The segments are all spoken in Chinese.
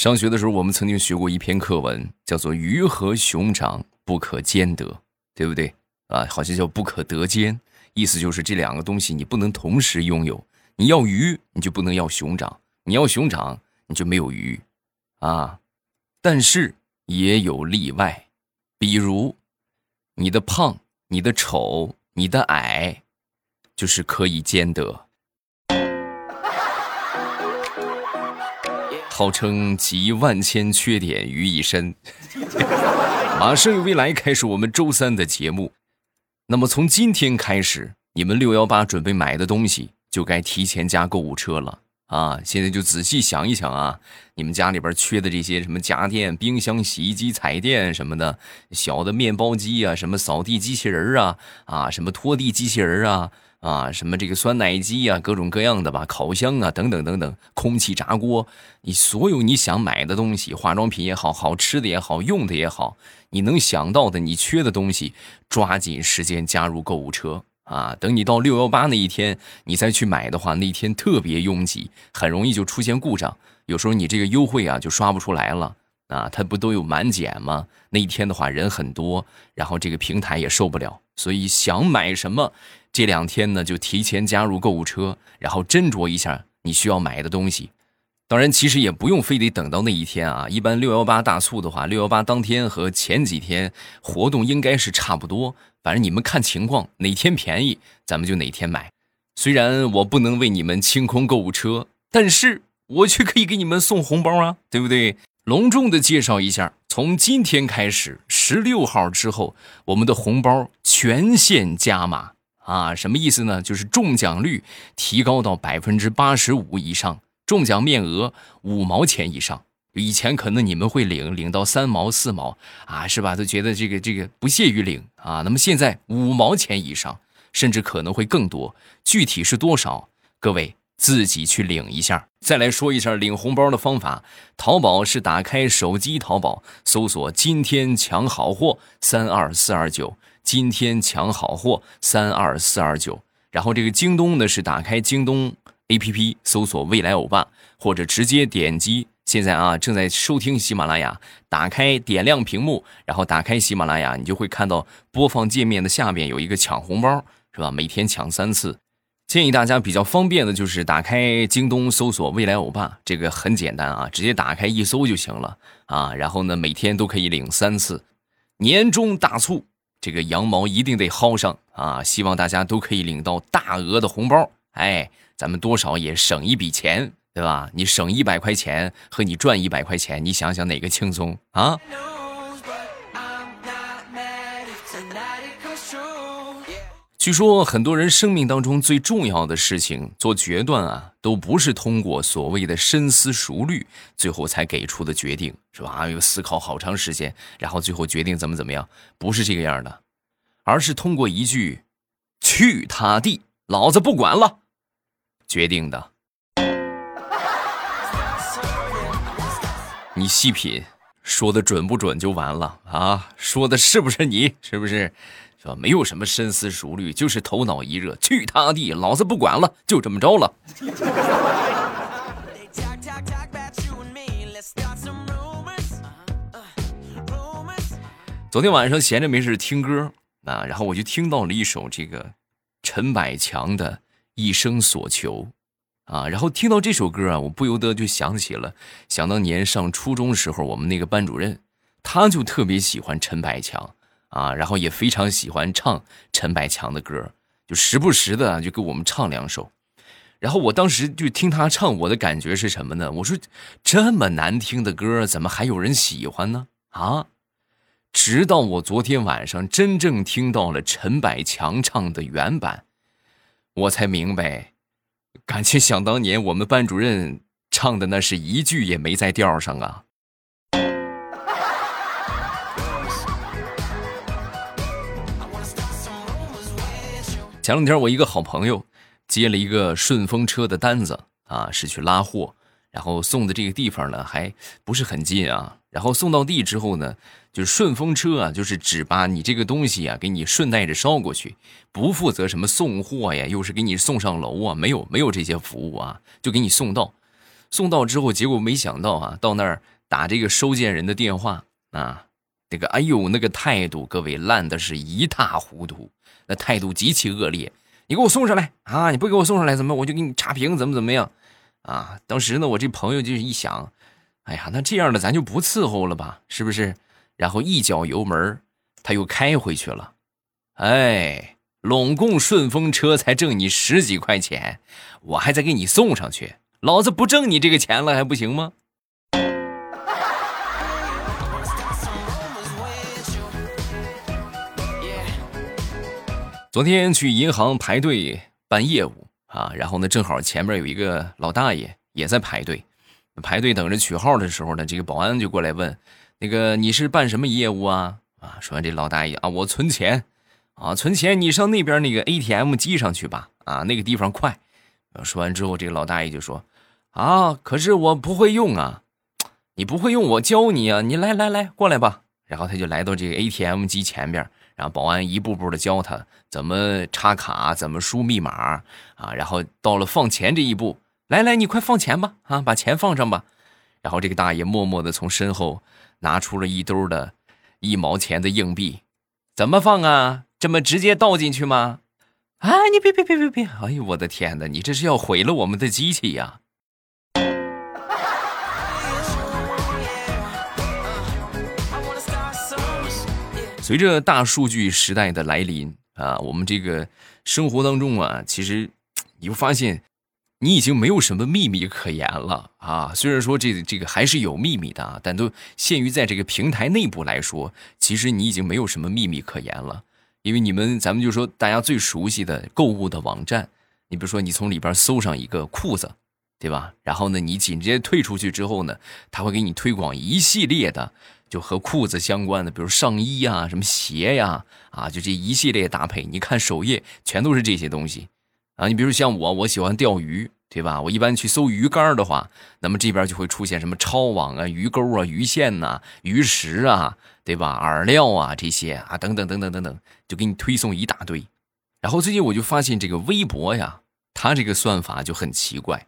上学的时候，我们曾经学过一篇课文，叫做“鱼和熊掌不可兼得”，对不对？啊，好像叫“不可得兼”，意思就是这两个东西你不能同时拥有。你要鱼，你就不能要熊掌；你要熊掌，你就没有鱼。啊，但是也有例外，比如你的胖、你的丑、你的矮，就是可以兼得。号称集万千缺点于一身，马上与未来开始我们周三的节目。那么从今天开始，你们六幺八准备买的东西就该提前加购物车了啊！现在就仔细想一想啊，你们家里边缺的这些什么家电、冰箱、洗衣机、彩电什么的，小的面包机啊，什么扫地机器人啊，啊，什么拖地机器人啊。啊，什么这个酸奶机啊，各种各样的吧，烤箱啊，等等等等，空气炸锅，你所有你想买的东西，化妆品也好，好吃的也好，用的也好，你能想到的，你缺的东西，抓紧时间加入购物车啊！等你到六幺八那一天，你再去买的话，那天特别拥挤，很容易就出现故障，有时候你这个优惠啊就刷不出来了啊！它不都有满减吗？那一天的话人很多，然后这个平台也受不了，所以想买什么。这两天呢，就提前加入购物车，然后斟酌一下你需要买的东西。当然，其实也不用非得等到那一天啊。一般六幺八大促的话，六幺八当天和前几天活动应该是差不多。反正你们看情况，哪天便宜咱们就哪天买。虽然我不能为你们清空购物车，但是我却可以给你们送红包啊，对不对？隆重的介绍一下，从今天开始，十六号之后，我们的红包全线加码。啊，什么意思呢？就是中奖率提高到百分之八十五以上，中奖面额五毛钱以上。以前可能你们会领领到三毛四毛啊，是吧？都觉得这个这个不屑于领啊。那么现在五毛钱以上，甚至可能会更多。具体是多少？各位自己去领一下。再来说一下领红包的方法：淘宝是打开手机淘宝，搜索“今天抢好货”三二四二九。今天抢好货三二四二九，然后这个京东呢是打开京东 APP 搜索未来欧巴，或者直接点击现在啊正在收听喜马拉雅，打开点亮屏幕，然后打开喜马拉雅，你就会看到播放界面的下边有一个抢红包，是吧？每天抢三次，建议大家比较方便的就是打开京东搜索未来欧巴，这个很简单啊，直接打开一搜就行了啊。然后呢，每天都可以领三次，年终大促。这个羊毛一定得薅上啊！希望大家都可以领到大额的红包，哎，咱们多少也省一笔钱，对吧？你省一百块钱和你赚一百块钱，你想想哪个轻松啊？据说很多人生命当中最重要的事情做决断啊，都不是通过所谓的深思熟虑，最后才给出的决定，是吧？又思考好长时间，然后最后决定怎么怎么样，不是这个样的，而是通过一句“去他地，老子不管了”决定的。你细品，说的准不准就完了啊？说的是不是你？是不是？是吧？没有什么深思熟虑，就是头脑一热，去他地，老子不管了，就这么着了。昨天晚上闲着没事听歌啊，然后我就听到了一首这个陈百强的《一生所求》啊，然后听到这首歌啊，我不由得就想起了想当年上初中时候，我们那个班主任，他就特别喜欢陈百强。啊，然后也非常喜欢唱陈百强的歌，就时不时的就给我们唱两首。然后我当时就听他唱，我的感觉是什么呢？我说这么难听的歌，怎么还有人喜欢呢？啊！直到我昨天晚上真正听到了陈百强唱的原版，我才明白，感情想当年我们班主任唱的那是一句也没在调上啊。前两天我一个好朋友接了一个顺风车的单子啊，是去拉货，然后送的这个地方呢还不是很近啊。然后送到地之后呢，就是顺风车啊，就是只把你这个东西啊给你顺带着捎过去，不负责什么送货呀，又是给你送上楼啊，没有没有这些服务啊，就给你送到。送到之后，结果没想到啊，到那儿打这个收件人的电话啊，那个哎呦，那个态度，各位烂的是一塌糊涂，那态度极其恶劣。你给我送上来啊！你不给我送上来，怎么我就给你差评？怎么怎么样？啊！当时呢，我这朋友就是一想，哎呀，那这样的咱就不伺候了吧，是不是？然后一脚油门，他又开回去了。哎，拢共顺风车才挣你十几块钱，我还得给你送上去，老子不挣你这个钱了还不行吗？昨天去银行排队办业务啊，然后呢，正好前面有一个老大爷也在排队，排队等着取号的时候呢，这个保安就过来问：“那个你是办什么业务啊？”啊，说完这老大爷啊，我存钱，啊，存钱，你上那边那个 ATM 机上去吧，啊，那个地方快。说完之后，这个老大爷就说：“啊，可是我不会用啊，你不会用，我教你啊，你来来来，过来吧。”然后他就来到这个 ATM 机前边。然后保安一步步的教他怎么插卡，怎么输密码啊。然后到了放钱这一步，来来，你快放钱吧，啊，把钱放上吧。然后这个大爷默默的从身后拿出了一兜的一毛钱的硬币，怎么放啊？这么直接倒进去吗？啊，你别别别别别！哎呦，我的天哪，你这是要毁了我们的机器呀！随着大数据时代的来临啊，我们这个生活当中啊，其实你会发现，你已经没有什么秘密可言了啊。虽然说这这个还是有秘密的啊，但都限于在这个平台内部来说，其实你已经没有什么秘密可言了。因为你们，咱们就说大家最熟悉的购物的网站，你比如说你从里边搜上一个裤子，对吧？然后呢，你紧接着退出去之后呢，他会给你推广一系列的。就和裤子相关的，比如上衣呀、什么鞋呀，啊，就这一系列搭配。你看首页全都是这些东西，啊，你比如像我，我喜欢钓鱼，对吧？我一般去搜鱼竿的话，那么这边就会出现什么抄网啊、鱼钩啊、鱼线呐、鱼食啊，对吧？饵料啊这些啊，等等等等等等，就给你推送一大堆。然后最近我就发现这个微博呀，它这个算法就很奇怪。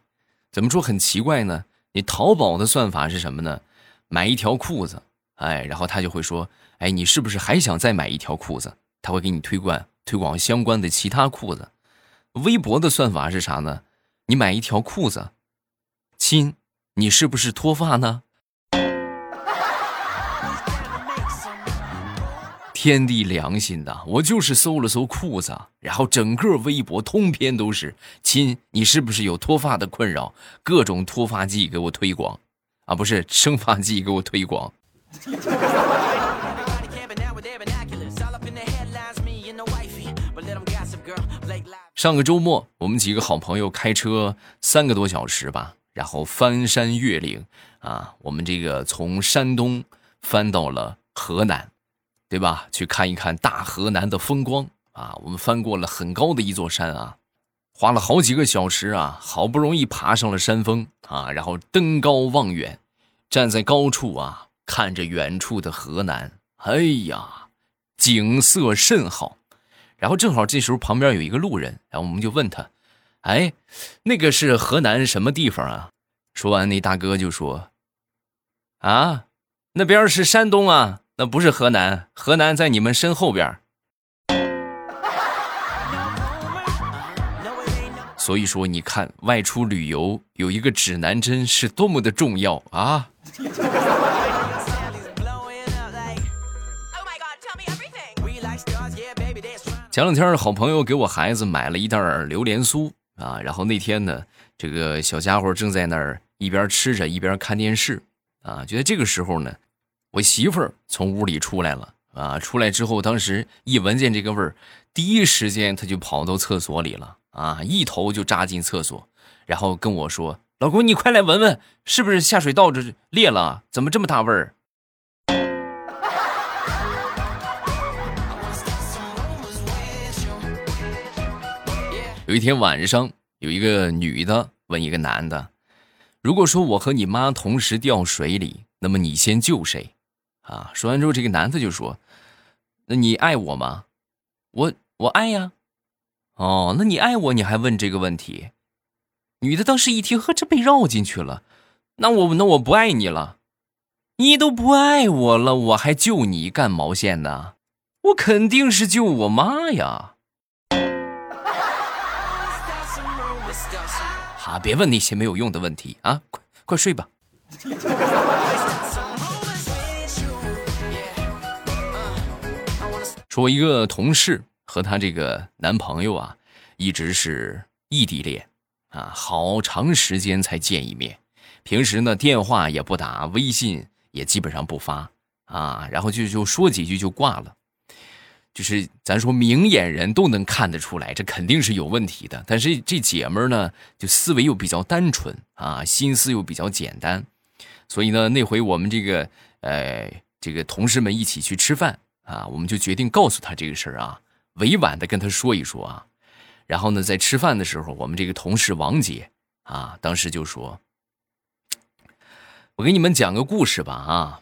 怎么说很奇怪呢？你淘宝的算法是什么呢？买一条裤子。哎，然后他就会说：“哎，你是不是还想再买一条裤子？”他会给你推广推广相关的其他裤子。微博的算法是啥呢？你买一条裤子，亲，你是不是脱发呢？天地良心的，我就是搜了搜裤子，然后整个微博通篇都是亲，你是不是有脱发的困扰？各种脱发剂给我推广，啊，不是生发剂给我推广。上个周末，我们几个好朋友开车三个多小时吧，然后翻山越岭啊，我们这个从山东翻到了河南，对吧？去看一看大河南的风光啊！我们翻过了很高的一座山啊，花了好几个小时啊，好不容易爬上了山峰啊，然后登高望远，站在高处啊。看着远处的河南，哎呀，景色甚好。然后正好这时候旁边有一个路人，然后我们就问他：“哎，那个是河南什么地方啊？”说完，那大哥就说：“啊，那边是山东啊，那不是河南，河南在你们身后边。”所以说，你看外出旅游有一个指南针是多么的重要啊！前两天，好朋友给我孩子买了一袋榴莲酥啊，然后那天呢，这个小家伙正在那儿一边吃着一边看电视啊。就在这个时候呢，我媳妇儿从屋里出来了啊。出来之后，当时一闻见这个味儿，第一时间他就跑到厕所里了啊，一头就扎进厕所，然后跟我说：“老公，你快来闻闻，是不是下水道这裂了？怎么这么大味儿？”有一天晚上，有一个女的问一个男的：“如果说我和你妈同时掉水里，那么你先救谁？”啊，说完之后，这个男的就说：“那你爱我吗？我我爱呀。哦，那你爱我，你还问这个问题？”女的当时一听，呵，这被绕进去了。那我那我不爱你了，你都不爱我了，我还救你干毛线呢？我肯定是救我妈呀！啊，别问那些没有用的问题啊，快快睡吧。说一个同事和她这个男朋友啊，一直是异地恋啊，好长时间才见一面。平时呢，电话也不打，微信也基本上不发啊，然后就就说几句就挂了。就是咱说明眼人都能看得出来，这肯定是有问题的。但是这姐们儿呢，就思维又比较单纯啊，心思又比较简单，所以呢，那回我们这个呃这个同事们一起去吃饭。啊，我们就决定告诉他这个事儿啊，委婉的跟他说一说啊。然后呢，在吃饭的时候，我们这个同事王姐啊，当时就说：“我给你们讲个故事吧啊，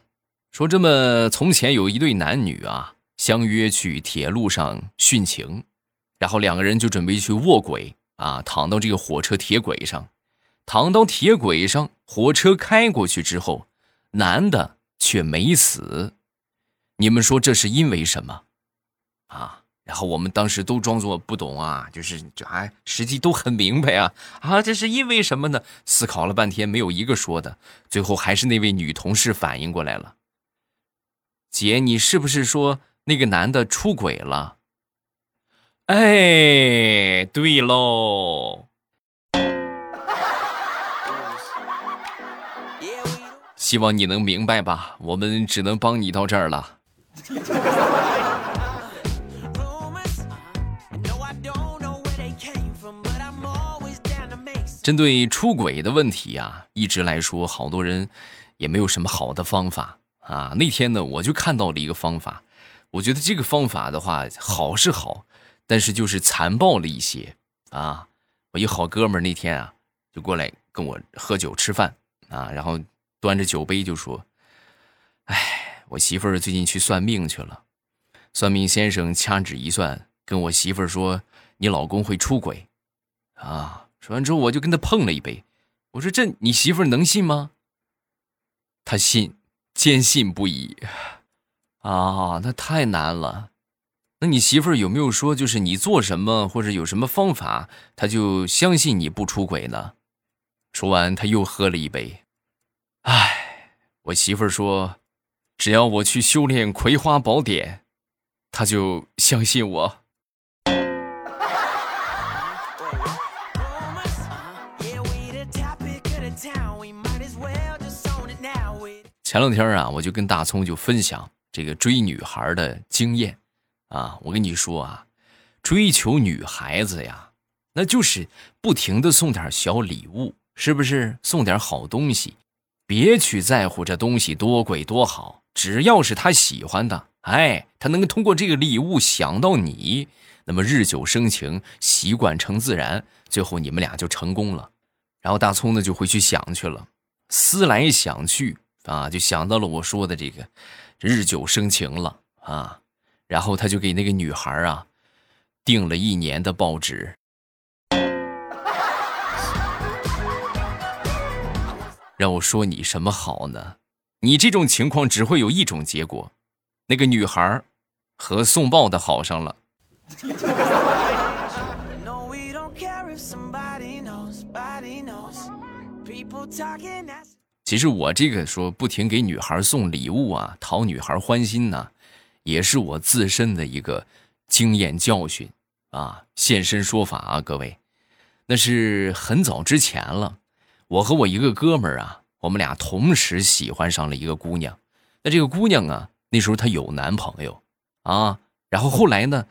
说这么从前有一对男女啊，相约去铁路上殉情，然后两个人就准备去卧轨啊，躺到这个火车铁轨上，躺到铁轨上，火车开过去之后，男的却没死。”你们说这是因为什么，啊？然后我们当时都装作不懂啊，就是这还实际都很明白啊啊！这是因为什么呢？思考了半天，没有一个说的。最后还是那位女同事反应过来了。姐，你是不是说那个男的出轨了？哎，对喽。希望你能明白吧，我们只能帮你到这儿了。针对出轨的问题啊，一直来说，好多人也没有什么好的方法啊。那天呢，我就看到了一个方法，我觉得这个方法的话，好是好，但是就是残暴了一些啊。我一好哥们儿那天啊，就过来跟我喝酒吃饭啊，然后端着酒杯就说：“哎。”我媳妇儿最近去算命去了，算命先生掐指一算，跟我媳妇儿说：“你老公会出轨。”啊！说完之后，我就跟他碰了一杯。我说：“这你媳妇儿能信吗？”他信，坚信不疑。啊，那太难了。那你媳妇儿有没有说，就是你做什么或者有什么方法，他就相信你不出轨呢？说完，他又喝了一杯。唉，我媳妇儿说。只要我去修炼《葵花宝典》，他就相信我。前两天啊，我就跟大葱就分享这个追女孩的经验啊。我跟你说啊，追求女孩子呀，那就是不停的送点小礼物，是不是？送点好东西，别去在乎这东西多贵多好。只要是他喜欢的，哎，他能通过这个礼物想到你，那么日久生情，习惯成自然，最后你们俩就成功了。然后大葱呢就回去想去了，思来想去啊，就想到了我说的这个日久生情了啊。然后他就给那个女孩啊订了一年的报纸，让我说你什么好呢？你这种情况只会有一种结果，那个女孩和送报的好上了。其实我这个说不停给女孩送礼物啊，讨女孩欢心呢，也是我自身的一个经验教训啊，现身说法啊，各位，那是很早之前了，我和我一个哥们儿啊。我们俩同时喜欢上了一个姑娘，那这个姑娘啊，那时候她有男朋友，啊，然后后来呢，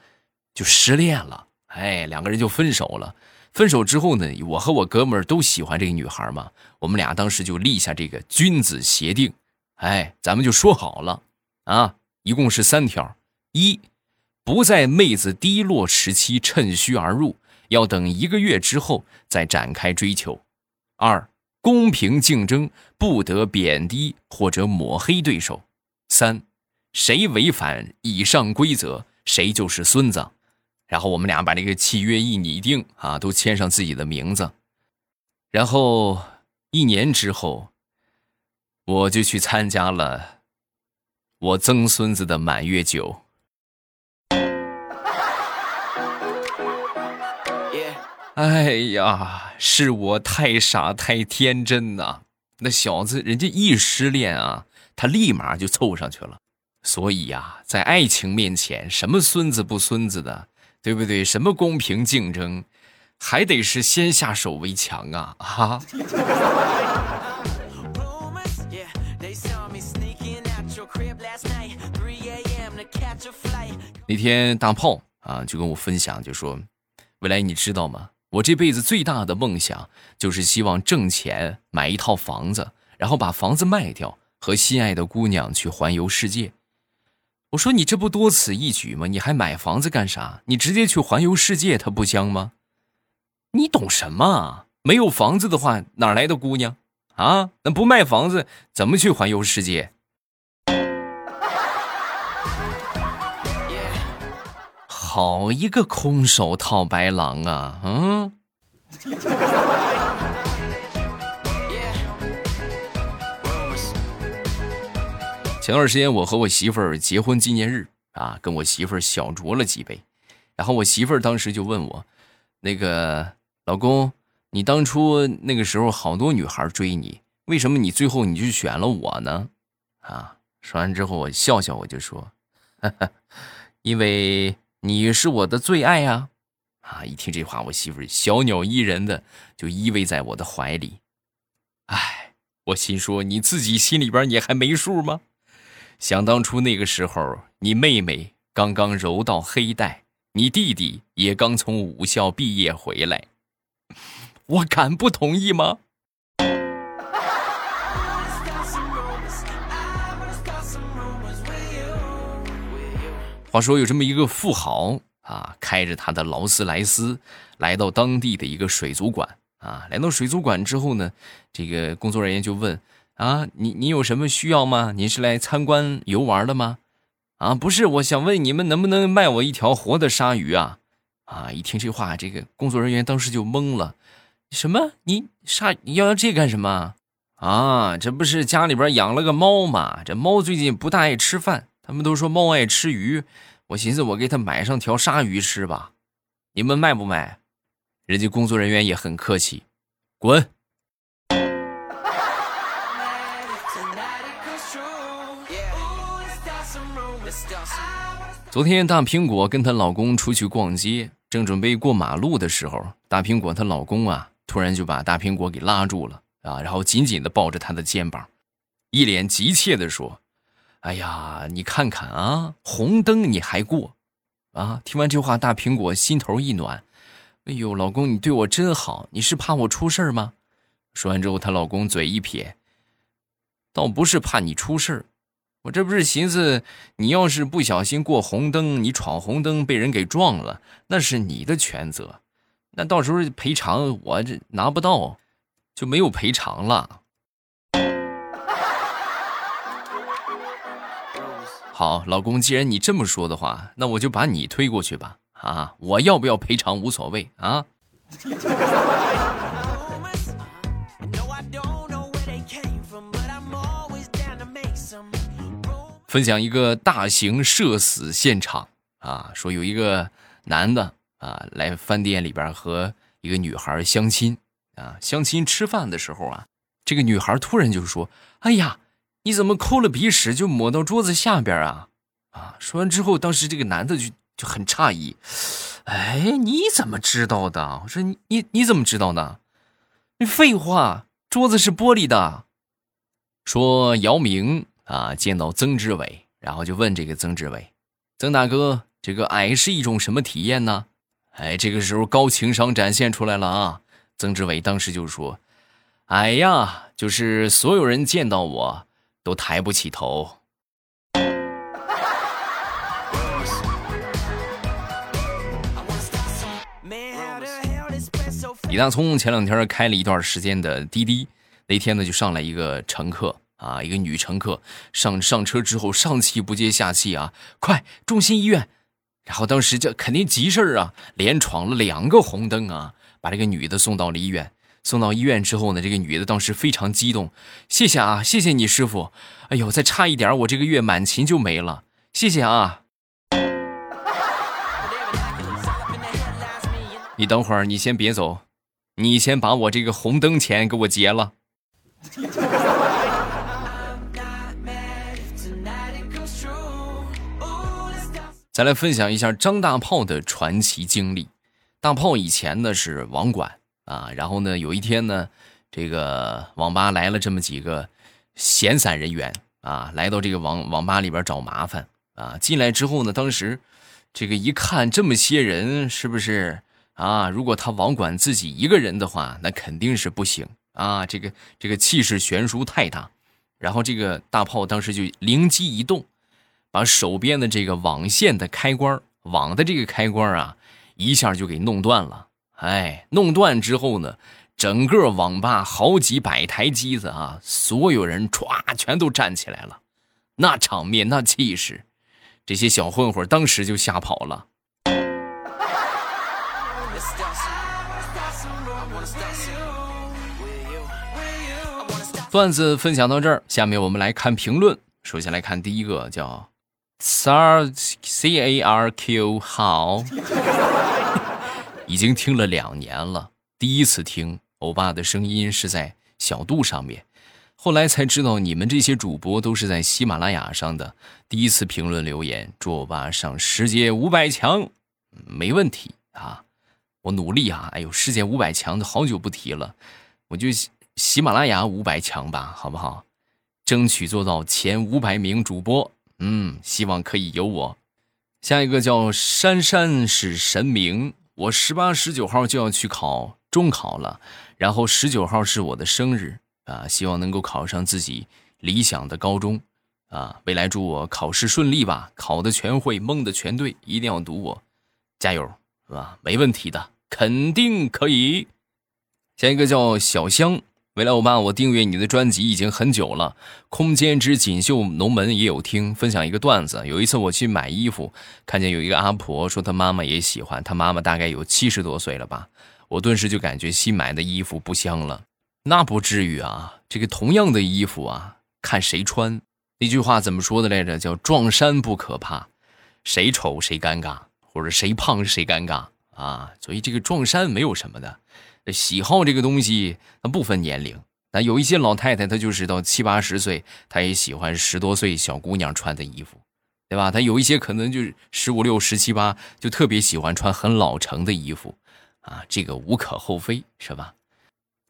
就失恋了，哎，两个人就分手了。分手之后呢，我和我哥们儿都喜欢这个女孩嘛，我们俩当时就立下这个君子协定，哎，咱们就说好了，啊，一共是三条：一，不在妹子低落时期趁虚而入，要等一个月之后再展开追求；二。公平竞争，不得贬低或者抹黑对手。三，谁违反以上规则，谁就是孙子。然后我们俩把这个契约一拟定啊，都签上自己的名字。然后一年之后，我就去参加了我曾孙子的满月酒。哎呀，是我太傻太天真呐！那小子人家一失恋啊，他立马就凑上去了。所以呀，在爱情面前，什么孙子不孙子的，对不对？什么公平竞争，还得是先下手为强啊！哈。那天大炮啊，就跟我分享，就说：“未来你知道吗？我这辈子最大的梦想就是希望挣钱买一套房子，然后把房子卖掉，和心爱的姑娘去环游世界。”我说：“你这不多此一举吗？你还买房子干啥？你直接去环游世界，它不香吗？你懂什么？没有房子的话，哪来的姑娘啊？那不卖房子，怎么去环游世界？”好一个空手套白狼啊！嗯。前段时间我和我媳妇儿结婚纪念日啊，跟我媳妇儿小酌了几杯，然后我媳妇儿当时就问我：“那个老公，你当初那个时候好多女孩追你，为什么你最后你就选了我呢？”啊，说完之后我笑笑，我就说：“ 因为。”你是我的最爱呀，啊！一听这话，我媳妇小鸟依人的就依偎在我的怀里。哎，我心说你自己心里边你还没数吗？想当初那个时候，你妹妹刚刚柔道黑带，你弟弟也刚从武校毕业回来，我敢不同意吗？话说有这么一个富豪啊，开着他的劳斯莱斯来到当地的一个水族馆啊。来到水族馆之后呢，这个工作人员就问啊：“你你有什么需要吗？您是来参观游玩的吗？”啊，不是，我想问你们能不能卖我一条活的鲨鱼啊？啊，一听这话，这个工作人员当时就懵了：“什么？你鲨你要要这干什么？啊，这不是家里边养了个猫吗？这猫最近不大爱吃饭。”他们都说猫爱吃鱼，我寻思我给他买上条鲨鱼吃吧，你们卖不卖？人家工作人员也很客气，滚。昨天大苹果跟她老公出去逛街，正准备过马路的时候，大苹果她老公啊，突然就把大苹果给拉住了啊，然后紧紧的抱着她的肩膀，一脸急切的说。哎呀，你看看啊，红灯你还过，啊！听完这话，大苹果心头一暖。哎呦，老公，你对我真好，你是怕我出事吗？说完之后，她老公嘴一撇，倒不是怕你出事我这不是寻思，你要是不小心过红灯，你闯红灯被人给撞了，那是你的全责，那到时候赔偿我这拿不到，就没有赔偿了。好，老公，既然你这么说的话，那我就把你推过去吧。啊，我要不要赔偿无所谓啊。分享一个大型社死现场啊，说有一个男的啊来饭店里边和一个女孩相亲啊，相亲吃饭的时候啊，这个女孩突然就说：“哎呀。”你怎么抠了鼻屎就抹到桌子下边啊？啊！说完之后，当时这个男的就就很诧异，哎，你怎么知道的？我说你你你怎么知道呢？你废话，桌子是玻璃的。说姚明啊，见到曾志伟，然后就问这个曾志伟，曾大哥，这个矮是一种什么体验呢？哎，这个时候高情商展现出来了啊！曾志伟当时就说，矮呀，就是所有人见到我。都抬不起头。李大聪前两天开了一段时间的滴滴，那天呢就上来一个乘客啊，一个女乘客上上车之后上气不接下气啊，快中心医院！然后当时这肯定急事儿啊，连闯了两个红灯啊，把这个女的送到了医院。送到医院之后呢，这个女的当时非常激动，谢谢啊，谢谢你师傅。哎呦，再差一点，我这个月满勤就没了。谢谢啊。你等会儿，你先别走，你先把我这个红灯钱给我结了。再来分享一下张大炮的传奇经历。大炮以前呢是网管啊，然后呢有一天呢，这个网吧来了这么几个闲散人员啊，来到这个网网吧里边找麻烦啊。进来之后呢，当时这个一看这么些人，是不是啊？如果他网管自己一个人的话，那肯定是不行啊。这个这个气势悬殊太大。然后这个大炮当时就灵机一动。把手边的这个网线的开关，网的这个开关啊，一下就给弄断了。哎，弄断之后呢，整个网吧好几百台机子啊，所有人歘全都站起来了，那场面那气势，这些小混混当时就吓跑了。段子分享到这儿，下面我们来看评论。首先来看第一个，叫。C R C A R Q 好，已经听了两年了。第一次听欧巴的声音是在小度上面，后来才知道你们这些主播都是在喜马拉雅上的。第一次评论留言，祝欧巴上世界五百强，没问题啊！我努力啊！哎呦，世界五百强都好久不提了，我就喜马拉雅五百强吧，好不好？争取做到前五百名主播。嗯，希望可以有我。下一个叫珊珊是神明。我十八、十九号就要去考中考了，然后十九号是我的生日啊，希望能够考上自己理想的高中啊。未来祝我考试顺利吧，考的全会，蒙的全对，一定要读我，加油，是吧？没问题的，肯定可以。下一个叫小香。未来欧巴，我订阅你的专辑已经很久了，《空间之锦绣龙门》也有听。分享一个段子：有一次我去买衣服，看见有一个阿婆说她妈妈也喜欢，她妈妈大概有七十多岁了吧。我顿时就感觉新买的衣服不香了。那不至于啊，这个同样的衣服啊，看谁穿。那句话怎么说的来着？叫撞衫不可怕，谁丑谁尴尬，或者谁胖谁尴尬啊。所以这个撞衫没有什么的。喜好这个东西，它不分年龄。那有一些老太太，她就是到七八十岁，她也喜欢十多岁小姑娘穿的衣服，对吧？她有一些可能就是十五六、十七八，就特别喜欢穿很老成的衣服，啊，这个无可厚非，是吧？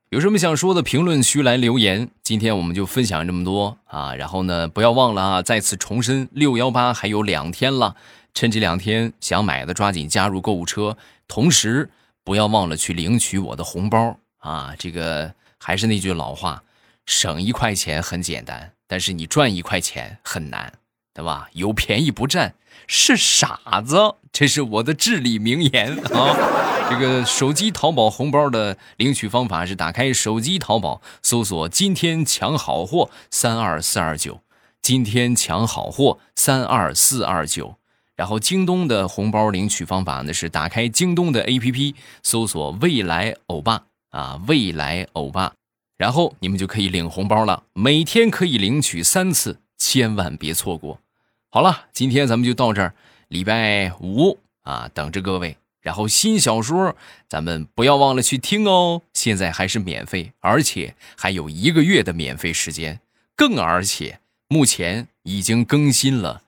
有什么想说的，评论区来留言。今天我们就分享这么多啊，然后呢，不要忘了啊，再次重申，六幺八还有两天了，趁这两天想买的抓紧加入购物车，同时。不要忘了去领取我的红包啊！这个还是那句老话，省一块钱很简单，但是你赚一块钱很难，对吧？有便宜不占是傻子，这是我的至理名言 啊！这个手机淘宝红包的领取方法是：打开手机淘宝，搜索“今天抢好货三二四二九”，今天抢好货三二四二九。然后京东的红包领取方法呢是打开京东的 APP，搜索“未来欧巴”啊，“未来欧巴”，然后你们就可以领红包了。每天可以领取三次，千万别错过。好了，今天咱们就到这儿，礼拜五啊，等着各位。然后新小说咱们不要忘了去听哦，现在还是免费，而且还有一个月的免费时间，更而且目前已经更新了。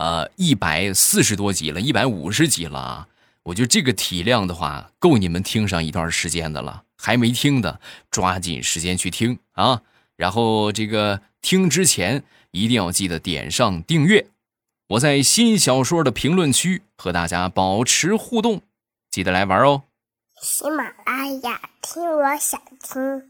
呃，一百四十多集了，一百五十集了啊！我觉得这个体量的话，够你们听上一段时间的了。还没听的，抓紧时间去听啊！然后这个听之前一定要记得点上订阅。我在新小说的评论区和大家保持互动，记得来玩哦。喜马拉雅，听我想听。